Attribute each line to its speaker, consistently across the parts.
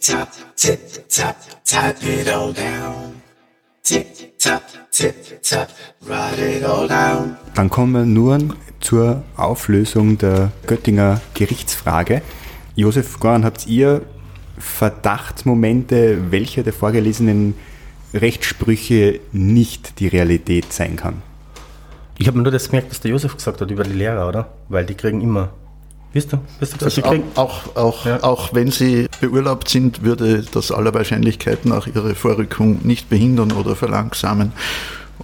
Speaker 1: tip-top, tip-top, tap it all down. Tip-top, tip-top, write it all down.
Speaker 2: Dann kommen wir nur zur Auflösung der Göttinger Gerichtsfrage. Josef Goran, habt ihr Verdachtsmomente, welche der vorgelesenen Rechtssprüche nicht die Realität sein kann?
Speaker 3: Ich habe nur das gemerkt, was der Josef gesagt hat über die Lehrer, oder? Weil die kriegen immer. Wisst du, wisst du die
Speaker 4: Also
Speaker 3: kriegen?
Speaker 4: auch, auch, auch,
Speaker 3: Ja.
Speaker 4: auch wenn sie beurlaubt sind, würde das aller Wahrscheinlichkeit nach ihre Vorrückung nicht behindern oder verlangsamen.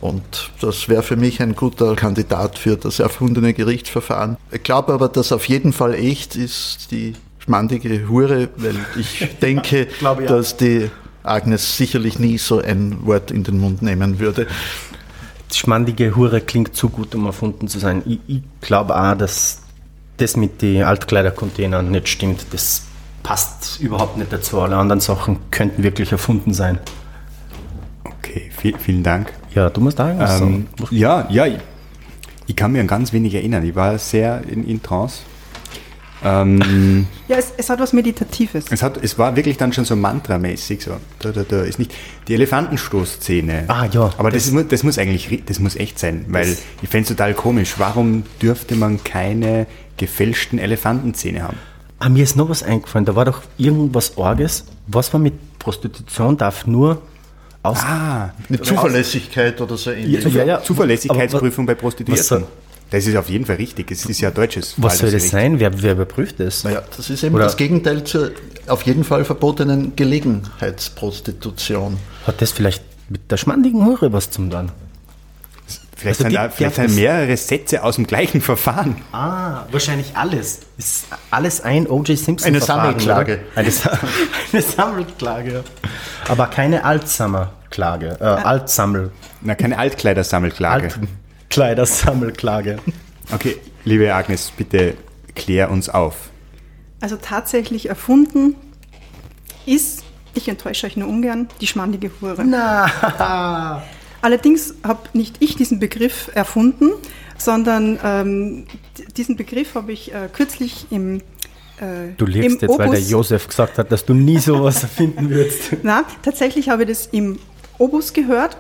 Speaker 4: Und das wäre für mich ein guter Kandidat für das erfundene Gerichtsverfahren. Ich glaube aber, dass auf jeden Fall echt ist die schmandige Hure, weil ich denke,
Speaker 3: Glaube ich
Speaker 4: dass die Agnes sicherlich nie so ein Wort in den Mund nehmen würde.
Speaker 3: Die schmandige Hure klingt zu gut, um erfunden zu sein. Ich, ich glaube auch, dass das mit den Altkleidercontainern nicht stimmt. Das passt überhaupt nicht dazu. Alle anderen Sachen könnten wirklich erfunden sein.
Speaker 2: Okay, viel, vielen Dank.
Speaker 3: Ja, du musst
Speaker 2: Ähm,
Speaker 3: sagen.
Speaker 2: ja, ja, ich, ich kann mich an ganz wenig erinnern. Ich war sehr in, in Trance. Ähm,
Speaker 5: Ja, es, es hat was Meditatives.
Speaker 2: es, hat, es war wirklich dann schon so mantramäßig. So. Da, da, da ist nicht die Elefantenstoßszene.
Speaker 3: Ah, ja.
Speaker 2: Aber das, muss, das muss eigentlich das muss echt sein, weil ich fände es total komisch. Warum dürfte man keine gefälschten Elefantenzähne haben?
Speaker 3: Ah, mir ist noch was eingefallen. Da war doch irgendwas Orges. Was war mit Prostitution darf nur aus.
Speaker 2: Ah,
Speaker 4: Mit Zuverlässigkeit oder so ähnlich.
Speaker 3: Ja, ja.
Speaker 2: Zuverlässigkeitsprüfung bei
Speaker 3: Was soll,
Speaker 2: Prostituierten. Das ist auf jeden Fall richtig. Es ist ja deutsches.
Speaker 3: was soll das sein? Wer, wer überprüft das?
Speaker 4: Naja, das ist eben
Speaker 3: Oder-
Speaker 4: das Gegenteil zur auf jeden Fall verbotenen Gelegenheitsprostitution.
Speaker 3: Hat das vielleicht mit der schmandigen Hure was zum tun?
Speaker 2: Vielleicht
Speaker 3: Also
Speaker 2: sind,
Speaker 3: die-
Speaker 2: da,
Speaker 3: die
Speaker 2: vielleicht sind mehrere Sätze aus dem gleichen Verfahren.
Speaker 3: Ah, wahrscheinlich alles. Ist alles ein O.J. Simpson.
Speaker 4: Eine
Speaker 3: Verfahren,
Speaker 4: Sammelklage.
Speaker 3: Eine, eine Sammelklage. ja. Aber keine Altsammelklage. Äh, Altsammel.
Speaker 2: Na, keine Altkleidersammelklage.
Speaker 3: Altkleidersammelklage.
Speaker 2: Okay, liebe Agnes, bitte klär uns auf.
Speaker 5: Also tatsächlich erfunden ist, ich enttäusche euch nur ungern, die schmandige Hure.
Speaker 3: Na.
Speaker 5: Allerdings habe nicht ich diesen Begriff erfunden, sondern ähm, diesen Begriff habe ich äh, kürzlich im äh,
Speaker 3: Du lebst
Speaker 5: im
Speaker 3: jetzt, weil der
Speaker 5: Obus-
Speaker 3: Josef gesagt hat, dass du nie sowas erfinden würdest.
Speaker 5: Na, tatsächlich habe ich das im Obus gehört.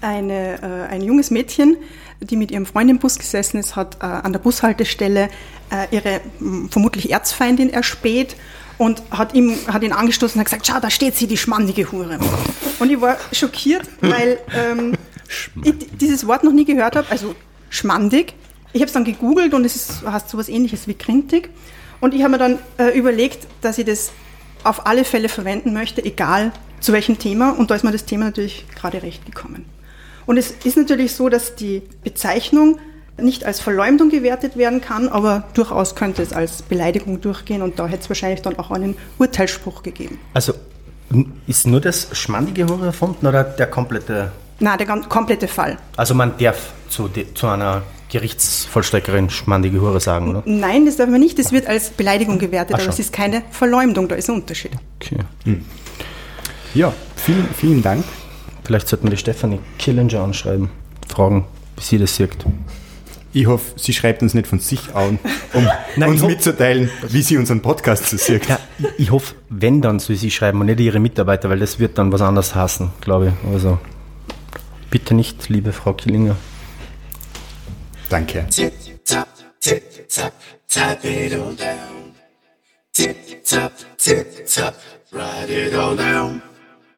Speaker 5: Eine, äh, ein junges Mädchen, die mit ihrem Freund im Bus gesessen ist, hat äh, an der Bushaltestelle äh, ihre mh, vermutlich Erzfeindin erspäht und hat, ihm, hat ihn angestoßen und hat gesagt, schau, da steht sie, die schmandige Hure. Und ich war schockiert, weil ähm, ich dieses Wort noch nie gehört habe, also schmandig. Ich habe es dann gegoogelt und es ist, heißt sowas ähnliches wie grintig. Und ich habe mir dann äh, überlegt, dass ich das auf alle Fälle verwenden möchte, egal zu welchem Thema. Und da ist mir das Thema natürlich gerade recht gekommen. Und es ist natürlich so, dass die Bezeichnung nicht als Verleumdung gewertet werden kann, aber durchaus könnte es als Beleidigung durchgehen und da hätte es wahrscheinlich dann auch einen Urteilsspruch gegeben.
Speaker 3: Also, ist nur das schmandige Hure erfunden oder der komplette?
Speaker 5: Na, der komplette Fall.
Speaker 3: Also, man darf zu, zu einer Gerichtsvollstreckerin schmandige Hure sagen, oder?
Speaker 5: Nein, das darf man nicht. Das wird als Beleidigung gewertet,
Speaker 3: Ach
Speaker 5: aber es ist keine Verleumdung, da ist ein Unterschied.
Speaker 3: Okay.
Speaker 2: Ja, vielen, vielen Dank.
Speaker 3: Vielleicht sollten wir die Stefanie Killinger anschreiben, fragen, wie sie das sieht.
Speaker 2: Ich hoffe, sie schreibt uns nicht von sich an, um
Speaker 3: Nein,
Speaker 2: uns mitzuteilen, wie sie unseren Podcast so sieht.
Speaker 3: Ja, ich, hoffe, wenn dann soll sie schreiben und nicht ihre Mitarbeiter, weil das wird dann was anderes hassen, glaube ich. Also bitte nicht, liebe Frau Killinger.
Speaker 2: Danke.
Speaker 1: Tip top, tip top, tap it all down. Tip top, tip top, write it all down.